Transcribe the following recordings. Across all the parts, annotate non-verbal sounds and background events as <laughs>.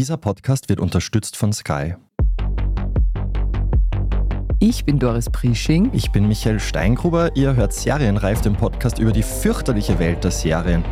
Dieser Podcast wird unterstützt von Sky. Ich bin Doris Prisching. Ich bin Michael Steingruber. Ihr hört Serienreif, den Podcast über die fürchterliche Welt der Serien.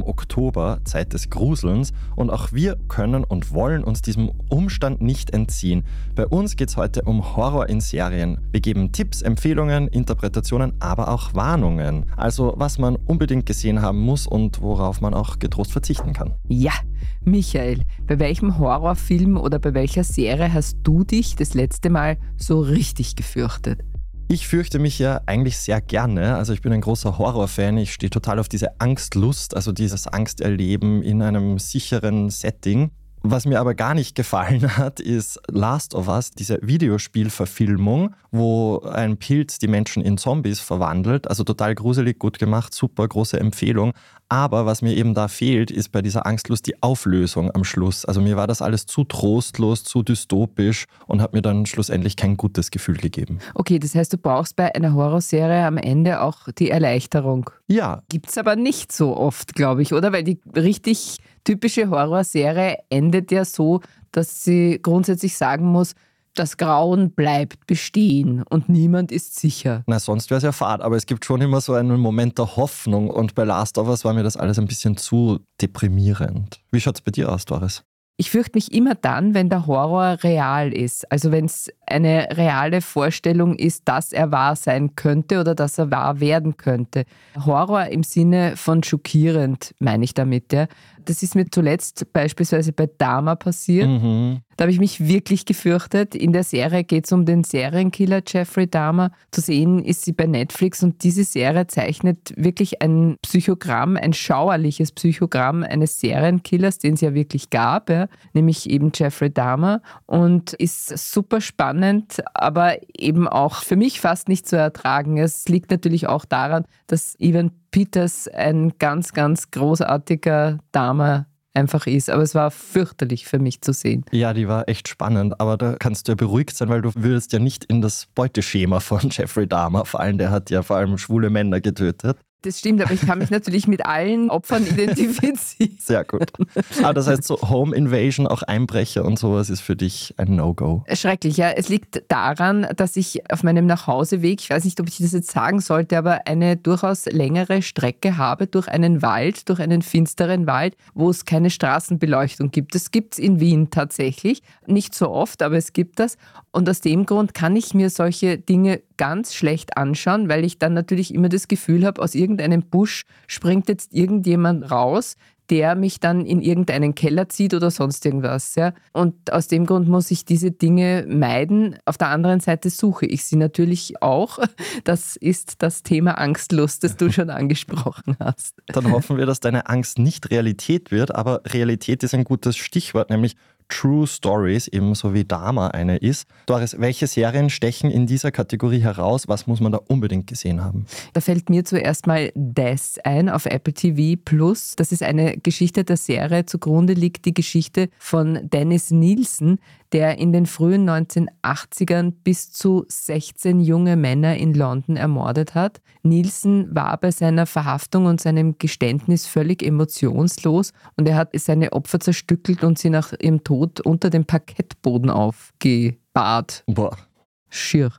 Haben Oktober, Zeit des Gruselns, und auch wir können und wollen uns diesem Umstand nicht entziehen. Bei uns geht es heute um Horror in Serien. Wir geben Tipps, Empfehlungen, Interpretationen, aber auch Warnungen. Also was man unbedingt gesehen haben muss und worauf man auch getrost verzichten kann. Ja, Michael, bei welchem Horrorfilm oder bei welcher Serie hast du dich das letzte Mal so richtig gefürchtet? Ich fürchte mich ja eigentlich sehr gerne. Also ich bin ein großer Horrorfan. Ich stehe total auf diese Angstlust, also dieses Angsterleben in einem sicheren Setting. Was mir aber gar nicht gefallen <laughs> hat, ist Last of Us, diese Videospielverfilmung, wo ein Pilz die Menschen in Zombies verwandelt. Also total gruselig, gut gemacht, super große Empfehlung. Aber was mir eben da fehlt, ist bei dieser Angstlust die Auflösung am Schluss. Also mir war das alles zu trostlos, zu dystopisch und hat mir dann schlussendlich kein gutes Gefühl gegeben. Okay, das heißt, du brauchst bei einer Horrorserie am Ende auch die Erleichterung. Ja. Gibt es aber nicht so oft, glaube ich, oder? Weil die richtig typische Horrorserie endet ja so, dass sie grundsätzlich sagen muss, das Grauen bleibt bestehen und niemand ist sicher. Na, sonst wäre es ja fad, aber es gibt schon immer so einen Moment der Hoffnung und bei Last of Us war mir das alles ein bisschen zu deprimierend. Wie schaut es bei dir aus, Doris? Ich fürchte mich immer dann, wenn der Horror real ist. Also wenn es eine reale Vorstellung ist, dass er wahr sein könnte oder dass er wahr werden könnte. Horror im Sinne von schockierend, meine ich damit. Ja. Das ist mir zuletzt beispielsweise bei Dama passiert. Mhm. Da habe ich mich wirklich gefürchtet. In der Serie geht es um den Serienkiller Jeffrey Dahmer. Zu sehen ist sie bei Netflix und diese Serie zeichnet wirklich ein Psychogramm, ein schauerliches Psychogramm eines Serienkillers, den es ja wirklich gab, ja, nämlich eben Jeffrey Dahmer und ist super spannend, aber eben auch für mich fast nicht zu ertragen. Es liegt natürlich auch daran, dass Ivan Peters ein ganz, ganz großartiger Dame einfach ist. Aber es war fürchterlich für mich zu sehen. Ja, die war echt spannend. Aber da kannst du ja beruhigt sein, weil du würdest ja nicht in das Beuteschema von <laughs> Jeffrey Dahmer fallen. Der hat ja vor allem schwule Männer getötet. Das stimmt, aber ich kann mich natürlich mit allen Opfern identifizieren. <laughs> Sehr gut. Aber das heißt, so Home Invasion, auch Einbrecher und sowas ist für dich ein No-Go. Schrecklich, ja. Es liegt daran, dass ich auf meinem Nachhauseweg, ich weiß nicht, ob ich das jetzt sagen sollte, aber eine durchaus längere Strecke habe durch einen Wald, durch einen finsteren Wald, wo es keine Straßenbeleuchtung gibt. Das gibt es in Wien tatsächlich. Nicht so oft, aber es gibt das. Und aus dem Grund kann ich mir solche Dinge ganz schlecht anschauen, weil ich dann natürlich immer das Gefühl habe, aus irgendeinem Busch springt jetzt irgendjemand raus, der mich dann in irgendeinen Keller zieht oder sonst irgendwas. Ja. Und aus dem Grund muss ich diese Dinge meiden. Auf der anderen Seite suche ich sie natürlich auch. <laughs> Das ist das Thema Angstlust, das du schon angesprochen hast. Dann hoffen wir, dass deine Angst nicht Realität wird, aber Realität ist ein gutes Stichwort, nämlich True Stories, ebenso wie Dama eine ist. Doris, welche Serien stechen in dieser Kategorie heraus? Was muss man da unbedingt gesehen haben? Da fällt mir zuerst mal Death ein auf Apple TV Plus. Das ist eine Geschichte der Serie. Zugrunde liegt die Geschichte von Dennis Nielsen, der in den frühen 1980ern bis zu 16 junge Männer in London ermordet hat. Nielsen war bei seiner Verhaftung und seinem Geständnis völlig emotionslos und er hat seine Opfer zerstückelt und sie nach ihrem Tod unter dem Parkettboden aufgebahrt. Boah. Schier.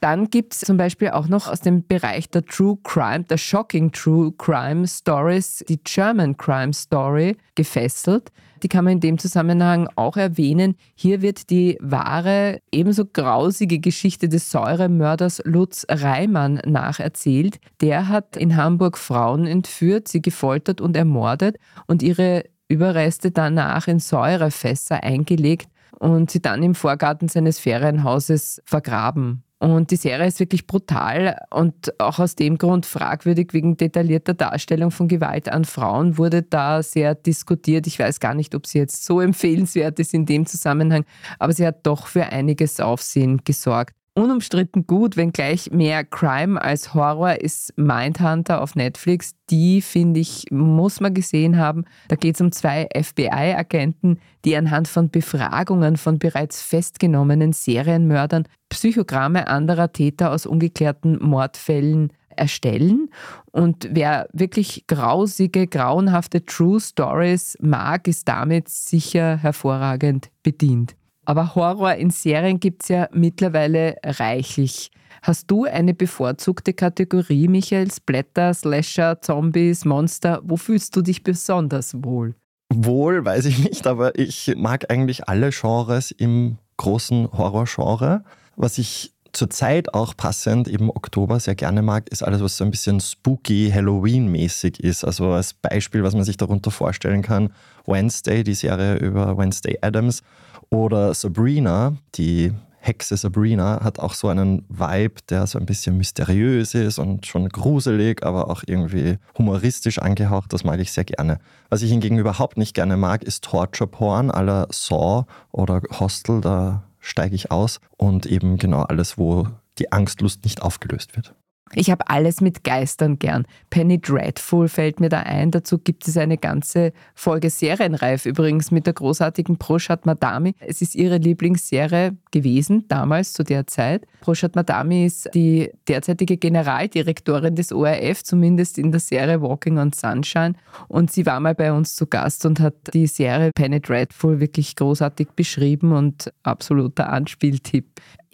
Dann gibt es zum Beispiel auch noch aus dem Bereich der True Crime, der Shocking True Crime Stories, die German Crime Story gefesselt. Die kann man in dem Zusammenhang auch erwähnen. Hier wird die wahre, ebenso grausige Geschichte des Säuremörders Lutz Reimann nacherzählt. Der hat in Hamburg Frauen entführt, sie gefoltert und ermordet und ihre Überreste danach in Säurefässer eingelegt und sie dann im Vorgarten seines Ferienhauses vergraben. Und die Serie ist wirklich brutal und auch aus dem Grund fragwürdig wegen detaillierter Darstellung von Gewalt an Frauen wurde da sehr diskutiert. Ich weiß gar nicht, ob sie jetzt so <laughs> empfehlenswert ist in dem Zusammenhang, aber sie hat doch für einiges Aufsehen gesorgt. Unumstritten gut, wenngleich mehr Crime als Horror ist Mindhunter auf Netflix. Die, finde ich, muss man gesehen haben. Da geht es um zwei FBI-Agenten, die anhand von Befragungen von bereits festgenommenen Serienmördern Psychogramme anderer Täter aus ungeklärten Mordfällen erstellen. Und wer wirklich grausige, grauenhafte True Stories mag, ist damit sicher hervorragend bedient. Aber Horror in Serien gibt es ja mittlerweile reichlich. Hast du eine bevorzugte Kategorie, Michael? Splatter, Slasher, Zombies, Monster? Wo fühlst du dich besonders wohl? Wohl, weiß ich nicht, aber ich mag eigentlich alle Genres im großen Horrorgenre. Was ich zurzeit auch passend im Oktober sehr gerne mag, ist alles, was so ein bisschen spooky, Halloween-mäßig ist. Also als Beispiel, was man sich darunter vorstellen kann, Wednesday, die Serie über Wednesday Adams oder Sabrina, die Hexe Sabrina hat auch so einen Vibe, der so ein bisschen mysteriös ist und schon gruselig, aber auch irgendwie humoristisch angehaucht. Das mag ich sehr gerne. Was ich hingegen überhaupt nicht gerne mag, ist Torture Porn aller Saw oder Hostel. Da steige ich aus und eben genau alles, wo die Angstlust nicht aufgelöst wird. Ich habe alles mit Geistern gern. Penny Dreadful fällt mir da ein. Dazu gibt es eine ganze Folge Serienreif übrigens mit der großartigen Proshat Madami. Es ist ihre Lieblingsserie gewesen, damals zu der Zeit. Proshat Madami ist die derzeitige Generaldirektorin des ORF, zumindest in der Serie Walking on Sunshine. Und sie war mal bei uns zu Gast und hat die Serie Penny Dreadful wirklich großartig beschrieben und absoluter Anspieltipp.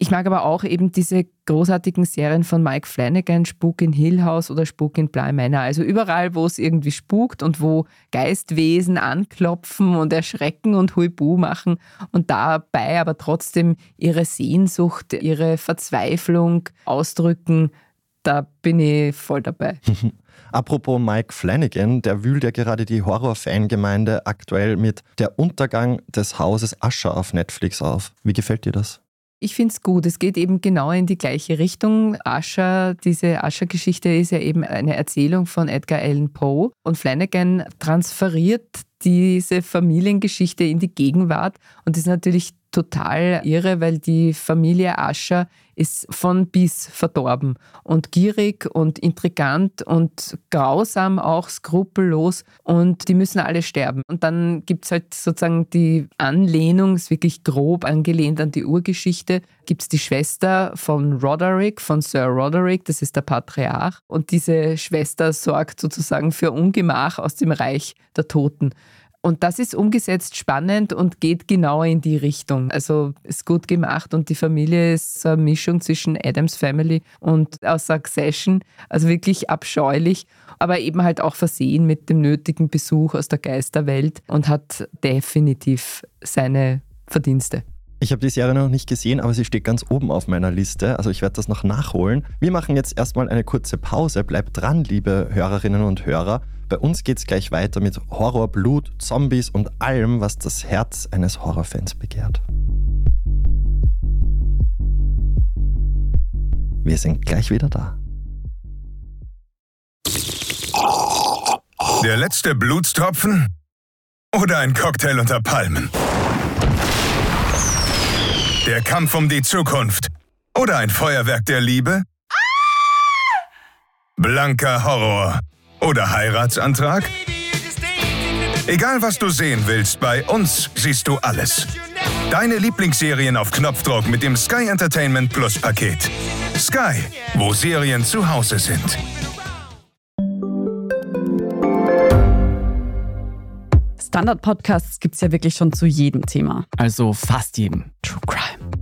Ich mag aber auch eben diese großartigen Serien von Mike Flanagan, Spuk in Hill House oder Spuk in Bly Manor. Also überall, wo es irgendwie spukt und wo Geistwesen anklopfen und erschrecken und Huibu machen und dabei aber trotzdem ihre Sehnsucht, ihre Verzweiflung ausdrücken, da bin ich voll dabei. <laughs> Apropos Mike Flanagan, der wühlt ja gerade die Horror-Fangemeinde aktuell mit Der Untergang des Hauses Ascher auf Netflix auf. Wie gefällt dir das? Ich finde es gut. Es geht eben genau in die gleiche Richtung. Ascher, diese Ascher-Geschichte ist ja eben eine Erzählung von Edgar Allan Poe. Und Flanagan transferiert diese Familiengeschichte in die Gegenwart und ist natürlich total irre, weil die Familie Ascher ist von bis verdorben und gierig und intrigant und grausam auch, skrupellos und die müssen alle sterben. Und dann gibt es halt sozusagen die Anlehnung, ist wirklich grob angelehnt an die Urgeschichte, gibt es die Schwester von Roderick, von Sir Roderick, das ist der Patriarch und diese Schwester sorgt sozusagen für Ungemach aus dem Reich der Toten. Und das ist umgesetzt spannend und geht genau in die Richtung. Also ist gut gemacht und die Familie ist so eine Mischung zwischen Adams Family und aus Succession. Also wirklich abscheulich, aber eben halt auch versehen mit dem nötigen Besuch aus der Geisterwelt und hat definitiv seine Verdienste. Ich habe die Serie noch nicht gesehen, aber sie steht ganz oben auf meiner Liste. Also ich werde das noch nachholen. Wir machen jetzt erstmal eine kurze Pause. Bleibt dran, liebe Hörerinnen und Hörer. Bei uns geht es gleich weiter mit Horror, Blut, Zombies und allem, was das Herz eines Horrorfans begehrt. Wir sind gleich wieder da. Der letzte Blutstropfen? Oder ein Cocktail unter Palmen? Der Kampf um die Zukunft. Oder ein Feuerwerk der Liebe? Blanker Horror. Oder Heiratsantrag? Egal was du sehen willst, bei uns siehst du alles. Deine Lieblingsserien auf Knopfdruck mit dem Sky Entertainment Plus Paket. Sky, wo Serien zu Hause sind. Standard-Podcasts gibt es ja wirklich schon zu jedem Thema. Also fast jedem. True Crime.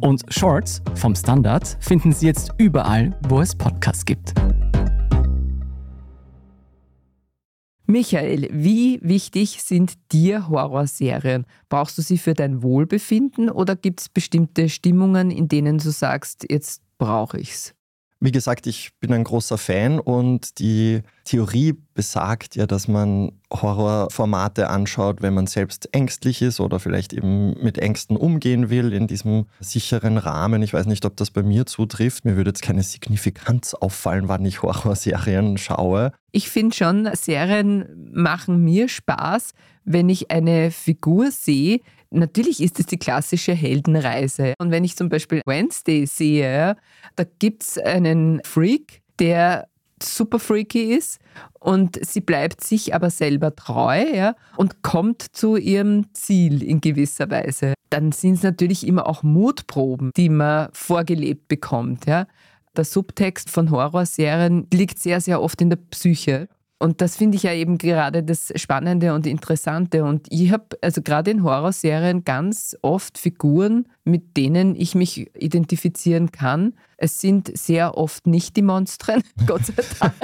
Und Shorts vom Standard finden Sie jetzt überall, wo es Podcasts gibt. Michael, wie wichtig sind dir Horrorserien? Brauchst du sie für dein Wohlbefinden oder gibt es bestimmte Stimmungen, in denen du sagst, jetzt brauche ich's? Wie gesagt, ich bin ein großer Fan und die Theorie besagt ja, dass man Horrorformate anschaut, wenn man selbst ängstlich ist oder vielleicht eben mit Ängsten umgehen will in diesem sicheren Rahmen. Ich weiß nicht, ob das bei mir zutrifft. Mir würde jetzt keine Signifikanz auffallen, wann ich Horrorserien schaue. Ich finde schon, Serien machen mir Spaß, wenn ich eine Figur sehe, Natürlich ist es die klassische Heldenreise. Und wenn ich zum Beispiel Wednesday sehe, da gibt es einen Freak, der super freaky ist und sie bleibt sich aber selber treu ja, und kommt zu ihrem Ziel in gewisser Weise. Dann sind es natürlich immer auch Mutproben, die man vorgelebt bekommt. Ja. Der Subtext von Horrorserien liegt sehr, sehr oft in der Psyche. Und das finde ich ja eben gerade das Spannende und Interessante. Und ich habe also gerade in Horrorserien ganz oft Figuren, mit denen ich mich identifizieren kann. Es sind sehr oft nicht die Monstren, <laughs> Gott sei Dank.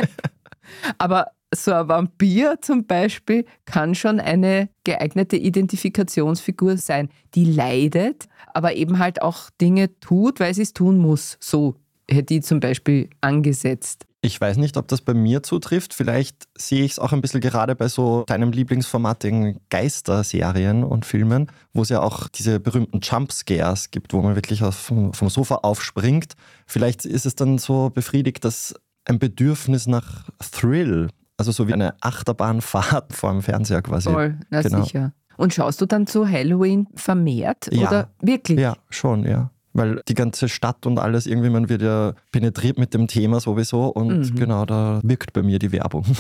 Aber so ein Vampir zum Beispiel kann schon eine geeignete Identifikationsfigur sein, die leidet, aber eben halt auch Dinge tut, weil sie es tun muss. So hätte ich zum Beispiel angesetzt. Ich weiß nicht, ob das bei mir zutrifft. Vielleicht sehe ich es auch ein bisschen gerade bei so deinem Lieblingsformatigen Geisterserien und Filmen, wo es ja auch diese berühmten Jumpscares gibt, wo man wirklich vom, vom Sofa aufspringt. Vielleicht ist es dann so befriedigt, dass ein Bedürfnis nach Thrill, also so wie eine Achterbahnfahrt <laughs> vor dem Fernseher quasi. Voll, na genau. sicher. Und schaust du dann zu Halloween vermehrt ja. oder wirklich? Ja, schon, ja weil die ganze Stadt und alles irgendwie, man wird ja penetriert mit dem Thema sowieso und mhm. genau, da wirkt bei mir die Werbung. <laughs>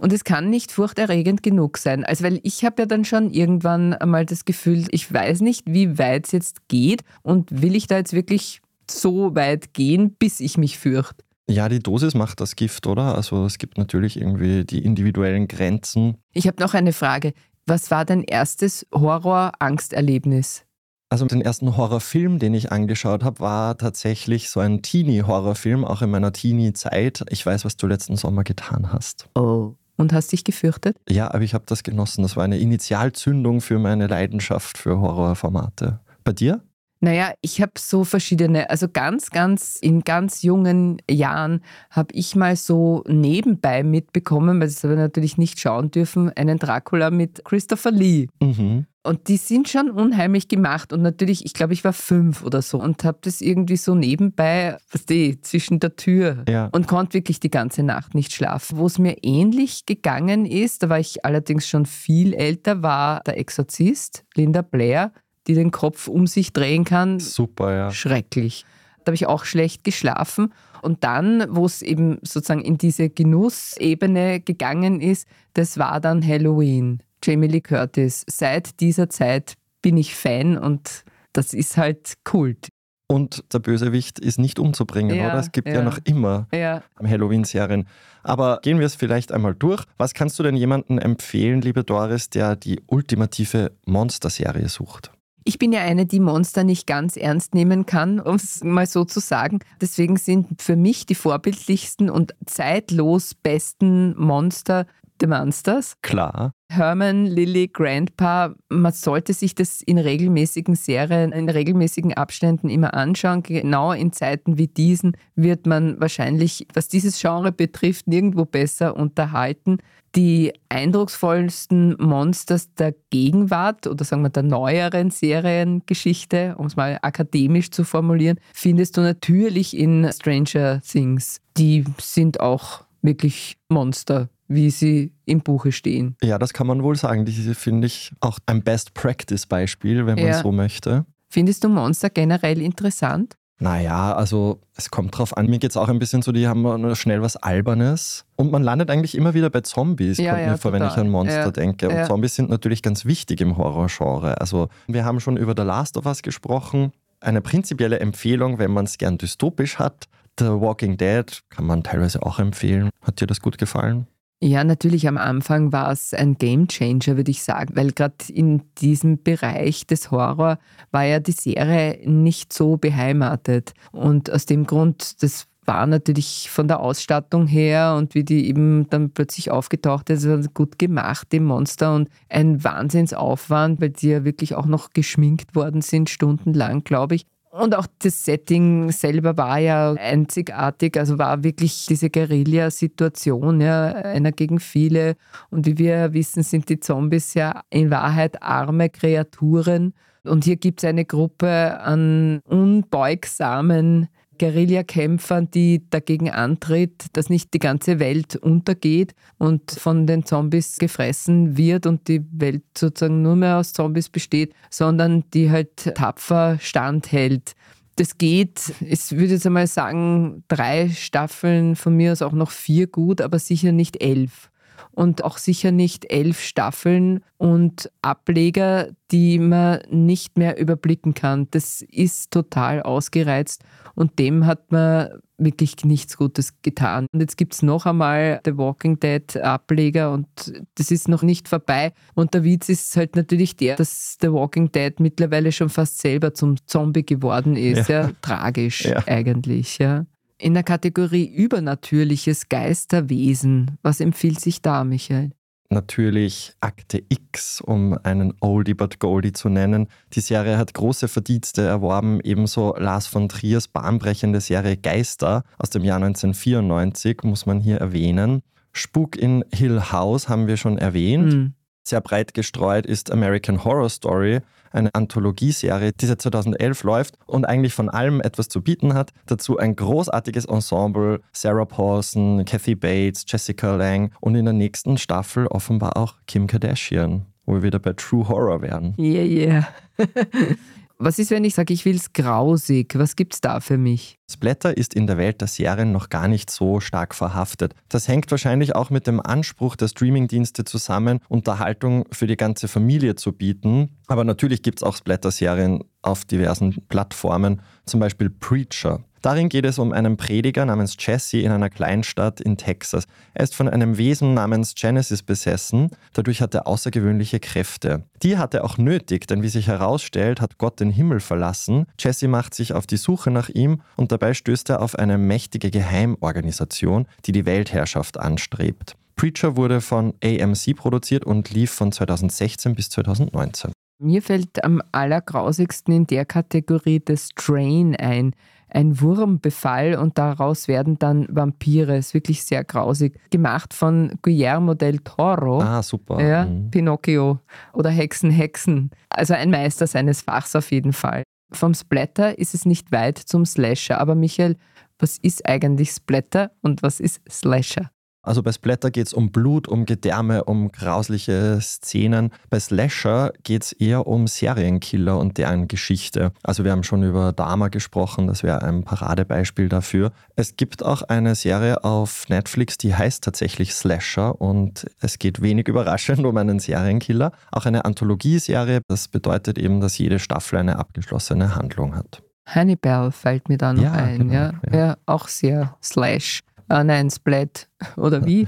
Und es kann nicht furchterregend genug sein. Also, weil ich habe ja dann schon irgendwann einmal das Gefühl, ich weiß nicht, wie weit es jetzt geht und will ich da jetzt wirklich so weit gehen, bis ich mich fürchte. Ja, die Dosis macht das Gift, oder? Also es gibt natürlich irgendwie die individuellen Grenzen. Ich habe noch eine Frage. Was war dein erstes Horror-Angsterlebnis? Also den ersten Horrorfilm, den ich angeschaut habe, war tatsächlich so ein Teenie-Horrorfilm, auch in meiner Teenie-Zeit. Ich weiß, was du letzten Sommer getan hast. Oh. Und hast dich gefürchtet? Ja, aber ich habe das genossen. Das war eine Initialzündung für meine Leidenschaft für Horrorformate. Bei dir? Naja, ich habe so verschiedene, also ganz, ganz in ganz jungen Jahren habe ich mal so nebenbei mitbekommen, weil das aber natürlich nicht schauen dürfen, einen Dracula mit Christopher Lee. Mhm. Und die sind schon unheimlich gemacht. Und natürlich, ich glaube, ich war fünf oder so und habe das irgendwie so nebenbei, was die, zwischen der Tür ja. und konnte wirklich die ganze Nacht nicht schlafen. Wo es mir ähnlich gegangen ist, da war ich allerdings schon viel älter, war der Exorzist, Linda Blair die den Kopf um sich drehen kann. Super, ja. Schrecklich. Da habe ich auch schlecht geschlafen. Und dann, wo es eben sozusagen in diese Genussebene gegangen ist, das war dann Halloween. Jamie Lee Curtis. Seit dieser Zeit bin ich Fan und das ist halt Kult. Und der Bösewicht ist nicht umzubringen, ja, oder? Es gibt ja, ja noch immer ja. Halloween-Serien. Aber gehen wir es vielleicht einmal durch. Was kannst du denn jemandem empfehlen, liebe Doris, der die ultimative Monster-Serie sucht? Ich bin ja eine, die Monster nicht ganz ernst nehmen kann, um es mal so zu sagen. Deswegen sind für mich die vorbildlichsten und zeitlos besten Monster The Monsters. Klar. Herman, Lily, Grandpa, man sollte sich das in regelmäßigen Serien, in regelmäßigen Abständen immer anschauen. Genau in Zeiten wie diesen wird man wahrscheinlich, was dieses Genre betrifft, nirgendwo besser unterhalten. Die eindrucksvollsten Monsters der Gegenwart oder sagen wir der neueren Seriengeschichte, um es mal akademisch zu formulieren, findest du natürlich in Stranger Things. Die sind auch wirklich Monster wie sie im Buche stehen. Ja, das kann man wohl sagen. Diese finde ich auch ein Best-Practice-Beispiel, wenn man ja. so möchte. Findest du Monster generell interessant? Naja, also es kommt drauf an. Mir geht es auch ein bisschen so, die haben schnell was Albernes. Und man landet eigentlich immer wieder bei Zombies, ja, kommt ja, mir vor, total. wenn ich an Monster ja, denke. Und Zombies sind natürlich ganz wichtig im Horrorgenre. Also wir haben schon über The Last of Us gesprochen. Eine prinzipielle Empfehlung, wenn man es gern dystopisch hat. The Walking Dead kann man teilweise auch empfehlen. Hat dir das gut gefallen? Ja, natürlich am Anfang war es ein Game Changer, würde ich sagen, weil gerade in diesem Bereich des Horror war ja die Serie nicht so beheimatet. Und aus dem Grund, das war natürlich von der Ausstattung her und wie die eben dann plötzlich aufgetaucht ist, gut gemacht, die Monster und ein Wahnsinnsaufwand, weil die ja wirklich auch noch geschminkt worden sind, stundenlang, glaube ich. Und auch das Setting selber war ja einzigartig, also war wirklich diese Guerilla-Situation, ja, einer gegen viele. Und wie wir wissen, sind die Zombies ja in Wahrheit arme Kreaturen. Und hier gibt es eine Gruppe an unbeugsamen Guerillakämpfern, die dagegen antritt, dass nicht die ganze Welt untergeht und von den Zombies gefressen wird und die Welt sozusagen nur mehr aus Zombies besteht, sondern die halt tapfer standhält. Das geht, ich würde jetzt einmal sagen, drei Staffeln, von mir aus auch noch vier gut, aber sicher nicht elf und auch sicher nicht elf Staffeln und Ableger, die man nicht mehr überblicken kann. Das ist total ausgereizt und dem hat man wirklich nichts Gutes getan. Und jetzt gibt es noch einmal The Walking Dead Ableger und das ist noch nicht vorbei. Und der Witz ist halt natürlich der, dass The Walking Dead mittlerweile schon fast selber zum Zombie geworden ist. Ja, ja tragisch ja. eigentlich. Ja. In der Kategorie Übernatürliches Geisterwesen, was empfiehlt sich da, Michael? Natürlich Akte X, um einen Oldie but Goldie zu nennen. Die Serie hat große Verdienste erworben, ebenso Lars von Triers bahnbrechende Serie Geister aus dem Jahr 1994 muss man hier erwähnen. Spuk in Hill House haben wir schon erwähnt. Mhm. Sehr breit gestreut ist American Horror Story, eine Anthologieserie, die seit 2011 läuft und eigentlich von allem etwas zu bieten hat. Dazu ein großartiges Ensemble, Sarah Paulson, Kathy Bates, Jessica Lang und in der nächsten Staffel offenbar auch Kim Kardashian, wo wir wieder bei True Horror werden. Yeah, yeah. <laughs> Was ist, wenn ich sage, ich will es grausig? Was gibt es da für mich? Splatter ist in der Welt der Serien noch gar nicht so stark verhaftet. Das hängt wahrscheinlich auch mit dem Anspruch der Streamingdienste zusammen, Unterhaltung für die ganze Familie zu bieten. Aber natürlich gibt es auch Splatter-Serien auf diversen Plattformen, zum Beispiel Preacher. Darin geht es um einen Prediger namens Jesse in einer Kleinstadt in Texas. Er ist von einem Wesen namens Genesis besessen, dadurch hat er außergewöhnliche Kräfte. Die hat er auch nötig, denn wie sich herausstellt, hat Gott den Himmel verlassen. Jesse macht sich auf die Suche nach ihm und dabei stößt er auf eine mächtige Geheimorganisation, die die Weltherrschaft anstrebt. Preacher wurde von AMC produziert und lief von 2016 bis 2019. Mir fällt am allergrausigsten in der Kategorie das Train ein ein Wurmbefall und daraus werden dann Vampire. Ist wirklich sehr grausig. Gemacht von Guillermo del Toro. Ah, super. Ja, mhm. Pinocchio oder Hexen, Hexen. Also ein Meister seines Fachs auf jeden Fall. Vom Splatter ist es nicht weit zum Slasher. Aber Michael, was ist eigentlich Splatter und was ist Slasher? Also bei Splatter geht es um Blut, um Gedärme, um grausliche Szenen. Bei Slasher geht es eher um Serienkiller und deren Geschichte. Also wir haben schon über Dama gesprochen, das wäre ein Paradebeispiel dafür. Es gibt auch eine Serie auf Netflix, die heißt tatsächlich Slasher und es geht wenig <laughs> überraschend um einen Serienkiller. Auch eine Anthologieserie, das bedeutet eben, dass jede Staffel eine abgeschlossene Handlung hat. Hannibal fällt mir da noch ja, ein, genau, ja? ja. ja. auch sehr Slash. Ah nein, Splat. Oder wie?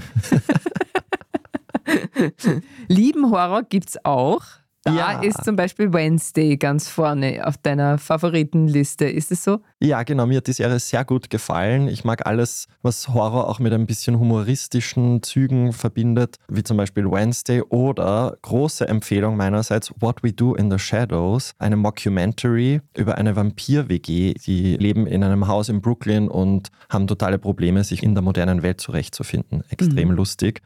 <laughs> Lieben Horror gibt es auch. Da ja. ist zum Beispiel Wednesday ganz vorne auf deiner Favoritenliste. Ist es so? Ja, genau. Mir hat die Serie sehr gut gefallen. Ich mag alles, was Horror auch mit ein bisschen humoristischen Zügen verbindet, wie zum Beispiel Wednesday oder große Empfehlung meinerseits What We Do in the Shadows, eine Mockumentary über eine Vampir-WG. Die leben in einem Haus in Brooklyn und haben totale Probleme, sich in der modernen Welt zurechtzufinden. Extrem mhm. lustig.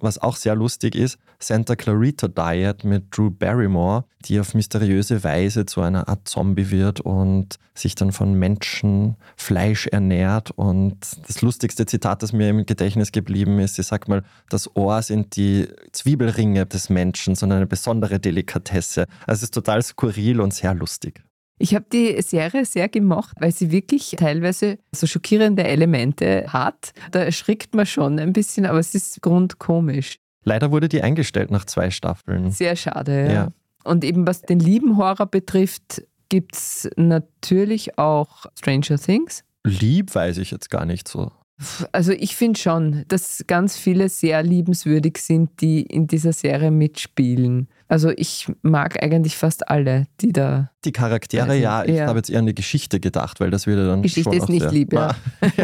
Was auch sehr lustig ist, Santa Clarita Diet mit Drew Barrymore, die auf mysteriöse Weise zu einer Art Zombie wird und sich dann von Menschen Fleisch ernährt. Und das lustigste Zitat, das mir im Gedächtnis geblieben ist, sie sagt mal, das Ohr sind die Zwiebelringe des Menschen, sondern eine besondere Delikatesse. Also es ist total skurril und sehr lustig. Ich habe die Serie sehr gemocht, weil sie wirklich teilweise so schockierende Elemente hat. Da erschrickt man schon ein bisschen, aber es ist grundkomisch. Leider wurde die eingestellt nach zwei Staffeln. Sehr schade, ja. ja. Und eben was den lieben Horror betrifft, gibt es natürlich auch Stranger Things. Lieb weiß ich jetzt gar nicht so. Also ich finde schon, dass ganz viele sehr liebenswürdig sind, die in dieser Serie mitspielen. Also ich mag eigentlich fast alle, die da. Die Charaktere, Also, ja, ich ja. habe jetzt eher an die Geschichte gedacht, weil das würde dann. Geschichte ist nicht lieb, ja. <laughs>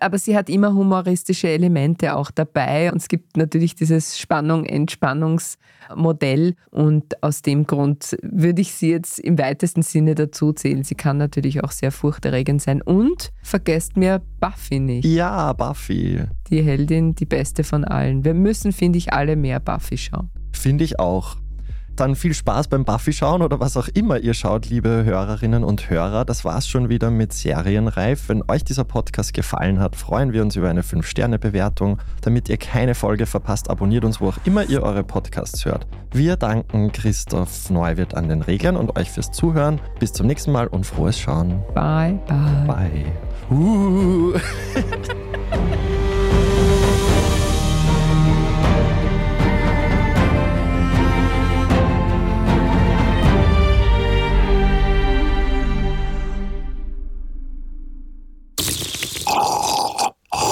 Aber sie hat immer humoristische Elemente auch dabei. Und es gibt natürlich dieses Spannung-Entspannungsmodell. Und aus dem Grund würde ich sie jetzt im weitesten Sinne dazu zählen. Sie kann natürlich auch sehr furchterregend sein. Und vergesst mir Buffy nicht. Ja, Buffy. Die Heldin, die beste von allen. Wir müssen, finde ich, alle mehr Buffy schauen. Finde ich auch. Dann viel Spaß beim Buffy schauen oder was auch immer ihr schaut, liebe Hörerinnen und Hörer. Das war's schon wieder mit Serienreif. Wenn euch dieser Podcast gefallen hat, freuen wir uns über eine 5-Sterne-Bewertung. Damit ihr keine Folge verpasst, abonniert uns, wo auch immer ihr eure Podcasts hört. Wir danken Christoph Neuwirth an den Reglern und euch fürs Zuhören. Bis zum nächsten Mal und frohes Schauen. Bye, bye. Bye. Uh. <laughs>